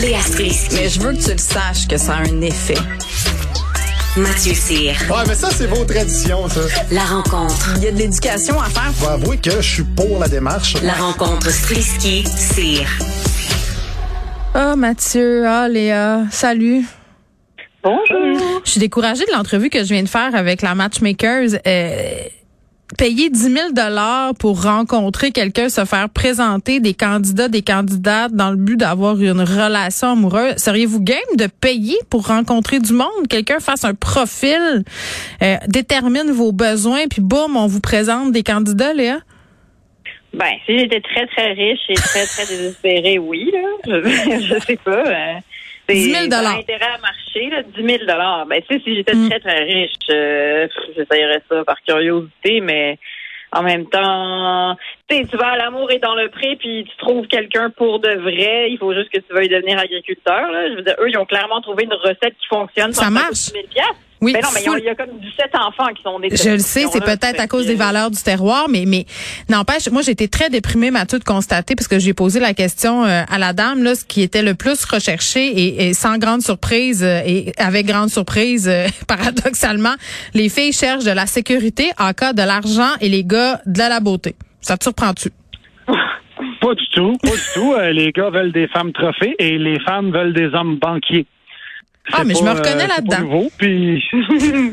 Léa Strisky. Mais je veux que tu le saches que ça a un effet. Mathieu Cyr. Ouais, mais ça, c'est vos traditions, ça. La rencontre. Il y a de l'éducation à faire. Faut avouer que je suis pour la démarche. La rencontre Strisky-Cyr. Ah, Mathieu, ah, Léa, salut. Bonjour. Je suis découragée de l'entrevue que je viens de faire avec la Matchmakers. Euh, payer 10 000 dollars pour rencontrer quelqu'un, se faire présenter des candidats, des candidates dans le but d'avoir une relation amoureuse. Seriez-vous game de payer pour rencontrer du monde? Quelqu'un fasse un profil, euh, détermine vos besoins, puis boum, on vous présente des candidats, Léa? Ben, si j'étais très, très riche et très, très désespérée, oui, là. Je, sais pas. euh, c'est- 10 000 ça a intérêt à marcher, là, 10 000 Ben, tu sais, si j'étais Mm. très, très riche, euh, j'essayerais ça par curiosité, mais en même temps, tu sais, tu vas à l'amour et dans le pré, puis tu trouves quelqu'un pour de vrai. Il faut juste que tu veuilles devenir agriculteur, là. Je veux dire, eux, ils ont clairement trouvé une recette qui fonctionne. Ça marche. 10 000 piastres. Oui, Ben non, mais il y a- y, comme 17 enfants qui sont des Je le sais, c'est peut-être à cause des valeurs du terroir, mais mais n'empêche, moi j'ai été très déprimée, Mathieu, de constater parce que j'ai posé la question euh, à la dame là, ce qui était le plus recherché et, et sans grande surprise euh, et avec grande surprise, euh, paradoxalement, les filles cherchent de la sécurité en cas de l'argent et les gars de la beauté. Ça te surprend-tu? Pas du tout, pas du tout. Euh, les gars veulent des femmes trophées et les femmes veulent des hommes banquiers. Ah, mais je me reconnais euh, là-dedans. puis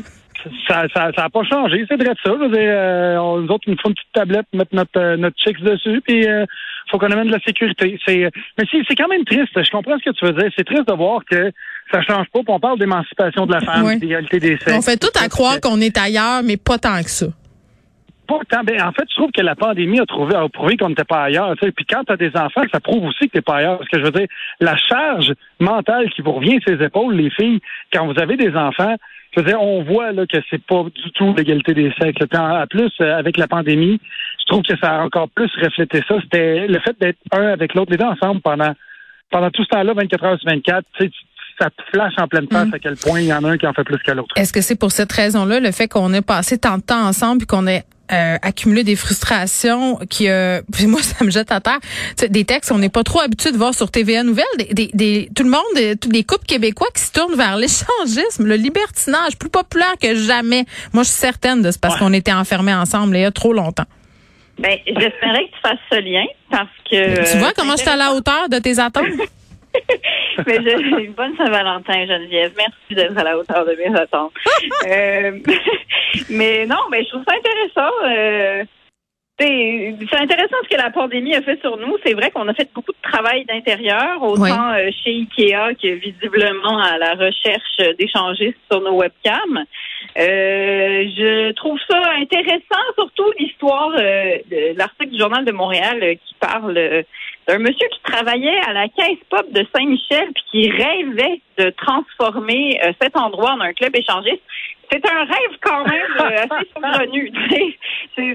ça, ça, ça a pas changé, c'est vrai de ça. Je veux dire, euh, on- nous autres, il nous faut une petite tablette, mettre notre, euh, notre dessus, puis euh, faut qu'on amène de la sécurité. C'est, mais c'est, c'est quand même triste. Je comprends ce que tu veux dire. C'est triste de voir que ça change pas. puis on parle d'émancipation de la femme, Ouais. d'égalité des sexes. On fait tout à croire qu'on est ailleurs, mais pas tant que ça. Pas tant. Ben, en fait, je trouve que la pandémie a, trouvé, a prouvé qu'on n'était pas ailleurs. Puis quand tu as des enfants, ça prouve aussi que tu pas ailleurs. Parce que je veux dire, la charge mentale qui vous revient sur les épaules, les filles, quand vous avez des enfants, je veux dire, on voit là, que c'est pas du tout l'égalité des sexes. En plus, euh, avec la pandémie, je trouve que ça a encore plus reflété ça. C'était le fait d'être un avec l'autre, les deux ensemble pendant pendant tout ce temps-là, 24 heures sur 24, tu ça te flash en pleine face Mm. à quel point il y en a un qui en fait plus que l'autre. Est-ce que c'est pour cette raison-là, le fait qu'on ait passé tant de temps ensemble puis qu'on ait euh, accumulé des frustrations qui euh, moi ça me jette à terre des textes qu'on n'est pas trop habitué de voir sur TVA Nouvelles des, des, des- tout le monde euh, tous les couples québécois qui se tournent vers l'échangisme le libertinage plus populaire que jamais moi je suis certaine de c'est parce Ouais. qu'on était enfermés ensemble il y a trop longtemps Ben, j'espérais que tu fasses ce lien parce que. tu vois euh, comment je c'est suis à la hauteur de tes attentes? Mais j'ai une bonne Saint-Valentin, Geneviève. Merci d'être à la hauteur de mes attentes. Euh, mais non, mais je trouve ça intéressant. Euh, c'est intéressant ce que la pandémie a fait sur nous. C'est vrai qu'on a fait beaucoup de travail d'intérieur, autant euh, chez Ikea que visiblement à la recherche d'échangistes sur nos webcams. Euh, je trouve ça intéressant, surtout l'histoire euh, de l'article du Journal de Montréal euh, qui parle d'un monsieur qui travaillait à la caisse pop de Saint-Michel puis qui rêvait de transformer cet endroit en un club échangiste. C'est un rêve quand même assez saugrenu.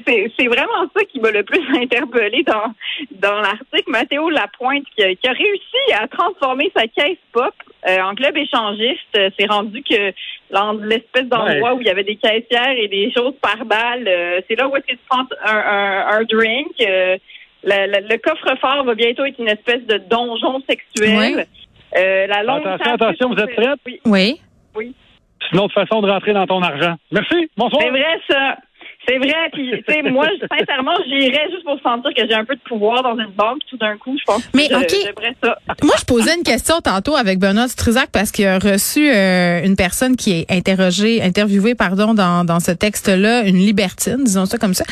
C'est- vraiment ça qui m'a le plus interpellé dans, dans l'article. Mathéo Lapointe qui a, qui a réussi à transformer sa caisse pop euh, en club échangiste. Euh, C'est rendu que l'espèce d'endroit Ouais. où il y avait des caissières et des choses par balle, euh, c'est là où est-ce que tu prends un, un, un drink. euh, le, le- le coffre-fort va bientôt être une espèce de donjon sexuel. Ouais. Euh, la longue Attention, attention, vous êtes prête? Oui. oui C'est une autre façon de rentrer dans ton argent. Merci. Bonsoir. C'est vrai, ça. C'est vrai. Puis, tu sais, moi, je- sincèrement, j'irais juste pour sentir que j'ai un peu de pouvoir dans une banque. Tout d'un coup, je pense Mais, je- OK. j'aimerais ça. Moi, je posais une question tantôt avec Benoît Struzac parce qu'il a reçu euh, une personne qui est interrogée, interviewée, pardon, dans, dans ce texte-là, une libertine, disons ça comme ça.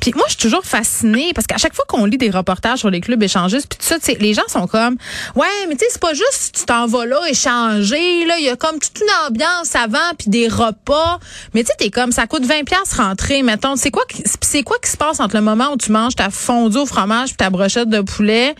Puis moi, je suis toujours fascinée parce qu'à chaque fois qu'on lit des reportages sur les clubs échangistes, puis tout ça, tu sais, les gens sont comme, ouais, mais tu sais, c'est pas juste tu t'en vas là échanger, là, il y a comme toute une ambiance avant, puis des repas. Mais tu sais, t'es comme, ça coûte 20 pièces rentrer, mettons mettons, c'est quoi, qui- c'est quoi qui se passe entre le moment où tu manges ta fondue au fromage puis ta brochette de poulet,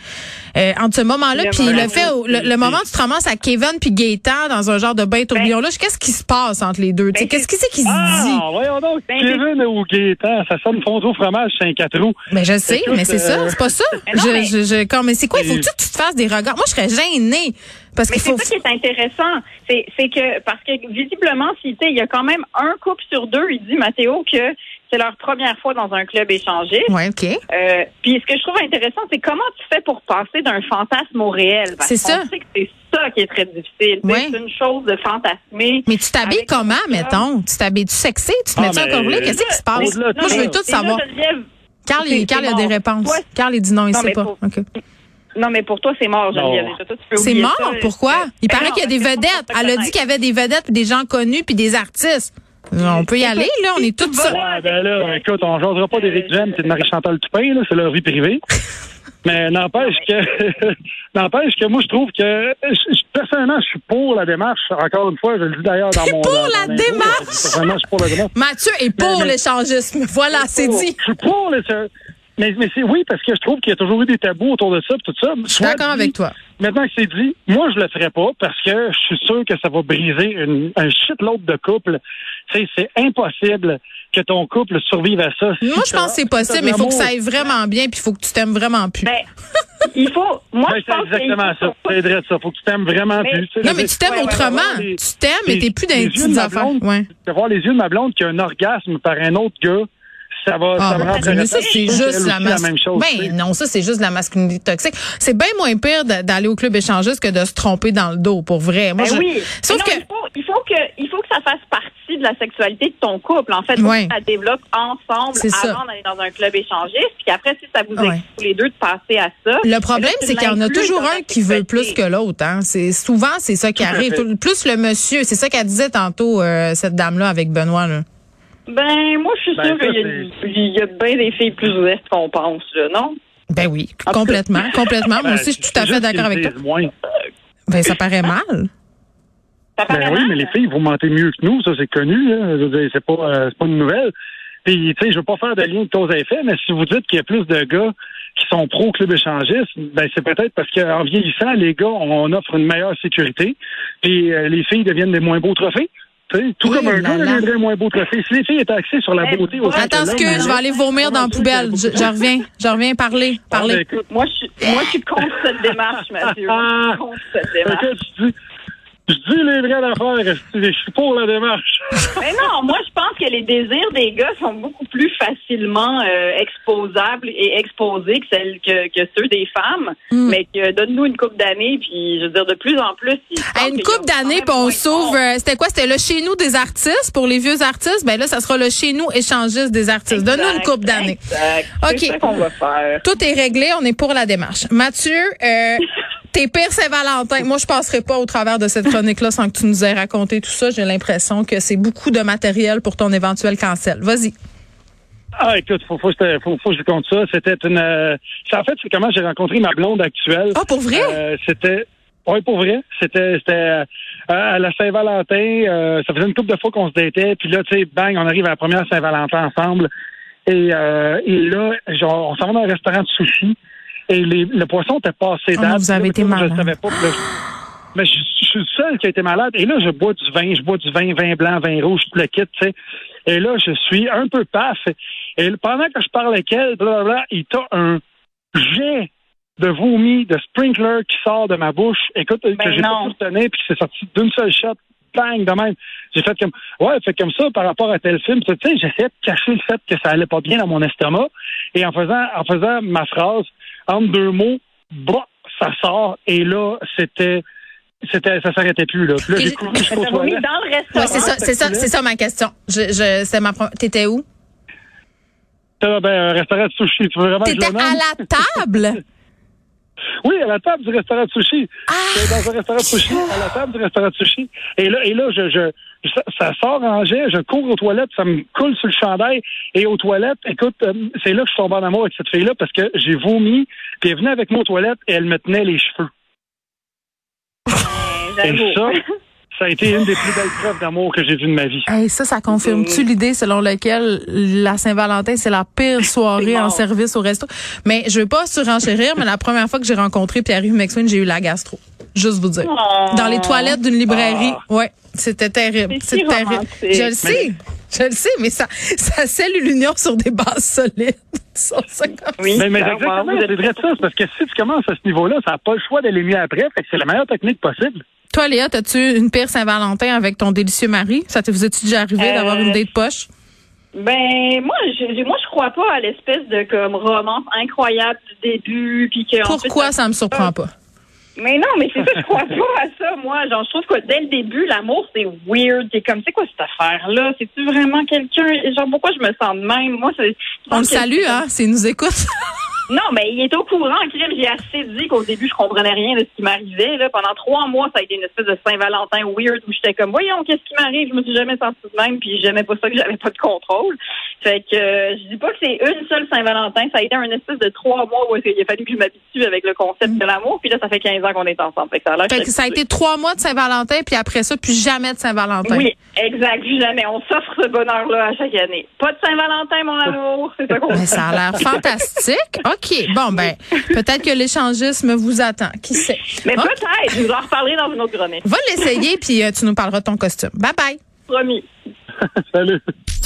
euh, entre ce moment-là Le puis le moment fait, où- le, le moment où tu te ramasses à Kevin puis Gaëtan dans un genre de bain tourbillon là, qu'est-ce qui se passe entre les deux? Tu sais, Ben, Qu'est-ce qui c'est qui se dit? Ah, voyons donc, Ben, Kevin ou Gaétan, ça sonne fondue au fromage, c'est un quatre roues. Ben je sais, Écoute, mais c'est ça, euh, c'est pas ça. Mais non, je, mais- je, je- comme, mais c'est quoi? Il faut que tu, tu te fasses des regards. Moi, je serais gênée parce Mais c'est faut. ça qui est intéressant. C'est, c'est que, parce que visiblement, si, tu sais, il y a quand même un couple sur deux, il dit, Mathéo, que c'est leur première fois dans un club échangiste. Ouais, ok. Euh, puis ce que je trouve intéressant, c'est comment tu fais pour passer d'un fantasme au réel? Parce C'est ça. sait que c'est ça qui est très difficile. Ouais. C'est une chose de fantasmer. Mais tu t'habilles comment, ton mettons? Tu t'habilles-tu sexy? Tu te Ah, mets-tu un collier? Qu'est-ce qui se passe? Moi, je veux tout savoir. Carl, il, c'est- Carl, il a des réponses. Carl, il dit non, il Non, sait pas. pour- OK. Non, mais pour toi, c'est mort. Geneviève. C'est mort, ça. pourquoi? Il Ben paraît qu'il y a des vedettes. Elle a dit qu'il y avait des vedettes, des gens connus, puis des artistes. On peut y aller, là, on est tous ça. Ouais, ben là, écoute, on jasera pas d'Éric Jem et de Marie-Chantal Toupin, là, c'est leur vie privée. Mais n'empêche que, n'empêche que moi, je trouve que, personnellement, je suis pour la démarche. Encore une fois, je le dis d'ailleurs dans mon. pour dans- la démarche? Personnellement, je suis pour la démarche. Mathieu est pour l'échangisme. Voilà, c'est dit. Je suis pour le. Mais, mais c'est oui, parce que je trouve qu'il y a toujours eu des tabous autour de ça, pis tout ça. Je suis d'accord avec toi. Maintenant que c'est dit, moi, je le ferais pas parce que je suis sûr que ça va briser une, un shitload de couple. Tu sais, c'est impossible que ton couple survive à ça. Moi, je pense que c'est possible, mais il faut que ça aille vraiment bien, puis il faut que tu t'aimes vraiment plus. Ben, il faut. Moi, Ouais, je pense exactement faut- ça. C'est vrai ça. Faut que tu t'aimes vraiment Mais- plus. Tu sais, non, mais tu t'aimes ouais, autrement. ouais, ouais. Tu t'aimes, mais les- t'es plus dans les les yeux de petites ma affaires. blonde, Ouais. De voir les yeux de ma blonde qui a un orgasme par un autre gars, ça va, Ah, ça mais ça, c'est juste la, mas- même chose. tu sais. Ben non, ça, c'est juste de la masculinité toxique. C'est bien moins pire d'aller au club échangiste que de se tromper dans le dos, pour vrai. Moi, Ben je- oui. Sauf non, que. il faut, il faut que il faut que ça fasse partie de la sexualité de ton couple. En fait, Ouais. faut que ça développe ensemble C'est ça. avant d'aller dans un club échangiste. Puis après, si ça vous Ouais. excite tous les deux de passer à ça. Le problème, là, tu c'est qu'il y en a toujours un qui veut plus que l'autre. Hein. C'est souvent c'est ça qui arrive. Plus le monsieur, c'est ça qu'elle disait tantôt euh, cette dame-là avec Benoît. Là. Ben, moi, je suis Ben, sûre qu'il y a, il y a bien des filles plus ouvertes qu'on pense, là, non? Ben oui, En complètement, complètement. Moi Ben, aussi, je suis tout à fait d'accord avec toi. moins. Ben ça paraît mal. Ça paraît Ben oui, mais les filles, vous mentez mieux que nous, ça c'est connu. Là. Je veux dire, c'est pas, euh, c'est pas une nouvelle. Puis, tu sais, je veux pas faire de lien de cause à effet, mais si vous dites qu'il y a plus de gars qui sont pro club échangiste, ben c'est peut-être parce qu'en vieillissant, les gars, on offre une meilleure sécurité, puis euh, les filles deviennent des moins beaux trophées. Tu sais, tout Eh comme un gars deviendrait un moins beau trophée. Si les filles étaient axées sur la Eh, beauté bon. au Attends, ce que je vais aller vomir dans la poubelle. Je, je reviens, je reviens parler, Ah, ben, parler. écoute, Moi, je suis, moi, je suis contre cette démarche, Mathieu. Moi, je suis contre cette démarche. écoute, je dis, je dis les vraies affaires. Je suis pour la démarche? Mais non, moi, je pense que les désirs des gars sont beaucoup plus facilement euh, exposables et exposés que, celles que, que ceux des femmes. Hmm. Mais que donne-nous une coupe d'années, puis je veux dire, de plus en plus. À une coupe d'années, puis on monde. euh, C'était quoi? C'était le chez nous des artistes pour les vieux artistes. Ben là, ça sera le chez nous échangiste des artistes. Donne-nous une coupe d'années. exact. OK. C'est ça qu'on va faire. Tout est réglé, on est pour la démarche. Mathieu, euh, t'es pire Saint-Valentin. Moi, je passerai pas au travers de cette chronique-là sans que tu nous aies raconté tout ça. J'ai l'impression que c'est beaucoup de matériel pour ton éventuel cancel. Vas-y. Ah, écoute, faut, faut, que je te- faut, faut que je te compte ça. C'était une. euh, en fait, c'est comment j'ai rencontré ma blonde actuelle. Ah, pour vrai? Euh, c'était. Oui, pour vrai. C'était c'était euh, à la Saint-Valentin. euh, ça faisait une couple de fois qu'on se datait. Puis là, tu sais, bang, on arrive à la première Saint-Valentin ensemble. Et, euh, et là, genre, on s'en va dans un restaurant de sushi. Et les, le poisson était passé Oh, date. vous avez Là, été Je malade. le savais pas. là, je- mais je, je suis le seul qui a été malade. Et là, je bois du vin, je bois du vin, vin blanc, vin rouge, tout le kit, tu sais. Et là, je suis un peu paf. Et pendant que je parle avec elle, blablabla, il t'a un jet de vomi, de sprinkler qui sort de ma bouche. Écoute, que j'ai pas pu retenir, puis c'est sorti d'une seule shot. Bang, de même. J'ai fait comme, ouais, fait comme ça par rapport à tel film. Tu sais, j'essayais de cacher le fait que ça allait pas bien dans mon estomac. Et en faisant, en faisant ma phrase, entre deux mots, bah, ça sort. Et là, c'était, c'était, ça s'arrêtait plus, là. Puis là, j'ai couru vomi toilettes. dans le restaurant. Ouais, c'est ça, c'est ça, c'est ça ma question. Je, je, c'est ma T'étais où? Ah, ben, un restaurant de sushi. Tu veux vraiment T'étais à la table? Oui, à la table du restaurant de sushi. Ah! Dans un restaurant de sushi, à la table du restaurant de sushi. Et là, et là, je, je, ça, ça sort en jet, je cours aux toilettes, ça me coule sur le chandail. Et aux toilettes, écoute, euh, c'est là que je suis tombé en amour avec cette fille-là parce que j'ai vomi, puis elle venait avec moi aux toilettes et elle me tenait les cheveux. Et ça, Ça a été une des plus belles preuves d'amour que j'ai vues de ma vie. Hey, ça, ça confirme-tu l'idée selon laquelle la Saint-Valentin, c'est la pire soirée en service au resto? Mais je veux pas surenchérir, mais la première fois que j'ai rencontré Pierre-Yves McSween, j'ai eu la gastro. Juste vous dire. Oh. Dans les toilettes d'une librairie. Ouais, c'était terrible. C'est si terrible. romantique. Je le sais. Je le sais, mais ça, ça scelle l'union sur des bases solides. Ça, c'est comme- Oui, Mais, mais clairement, exactement, vous allez dire ça, parce que si tu commences à ce niveau-là, ça n'a pas le choix d'aller mieux après, fait que c'est la meilleure technique possible. Toi, Léa, as-tu une pire Saint-Valentin avec ton délicieux mari? Ça te est-tu déjà arrivé Euh, d'avoir une date poche? Ben moi, je, moi, je crois pas à l'espèce de comme romance incroyable du début, puis que ensuite, Pourquoi ça me surprend pas? Mais non, mais c'est ça, je crois pas à ça, moi. Genre, je trouve que dès le début, l'amour, c'est weird. C'est comme, c'est quoi cette affaire-là? C'est-tu vraiment quelqu'un? Genre, pourquoi je me sens de même? Moi, c'est. On le salue, hein, s'il nous écoute. Non, mais il est au courant, crime. J'ai assez dit qu'au début, je comprenais rien de ce qui m'arrivait. Là. Pendant trois mois, ça a été une espèce de Saint-Valentin weird où j'étais comme, voyons, qu'est-ce qui m'arrive? Je me suis jamais sentie de même, puis j'aimais pas ça que j'avais pas de contrôle. Fait que euh, je dis pas que c'est une seule Saint-Valentin. Ça a été un espèce de trois mois où il a fallu que je m'habitue avec le concept de l'amour. Puis là, ça fait 15 ans qu'on est ensemble. Fait que ça a Fait que ça a été trois mois de Saint-Valentin, puis après ça, plus jamais de Saint-Valentin. Oui, exact. Jamais. On s'offre ce bonheur-là à chaque année. Pas de Saint-Valentin, mon amour. C'est ça qu'on Mais ça a l'air fantastique. OK. Bon, ben, peut-être que l'échangisme vous attend. Qui sait? Mais peut-être. Je vous en reparlerai dans une autre chronique. Va l'essayer, puis euh, tu nous parleras de ton costume. Bye bye. Promis. Salut.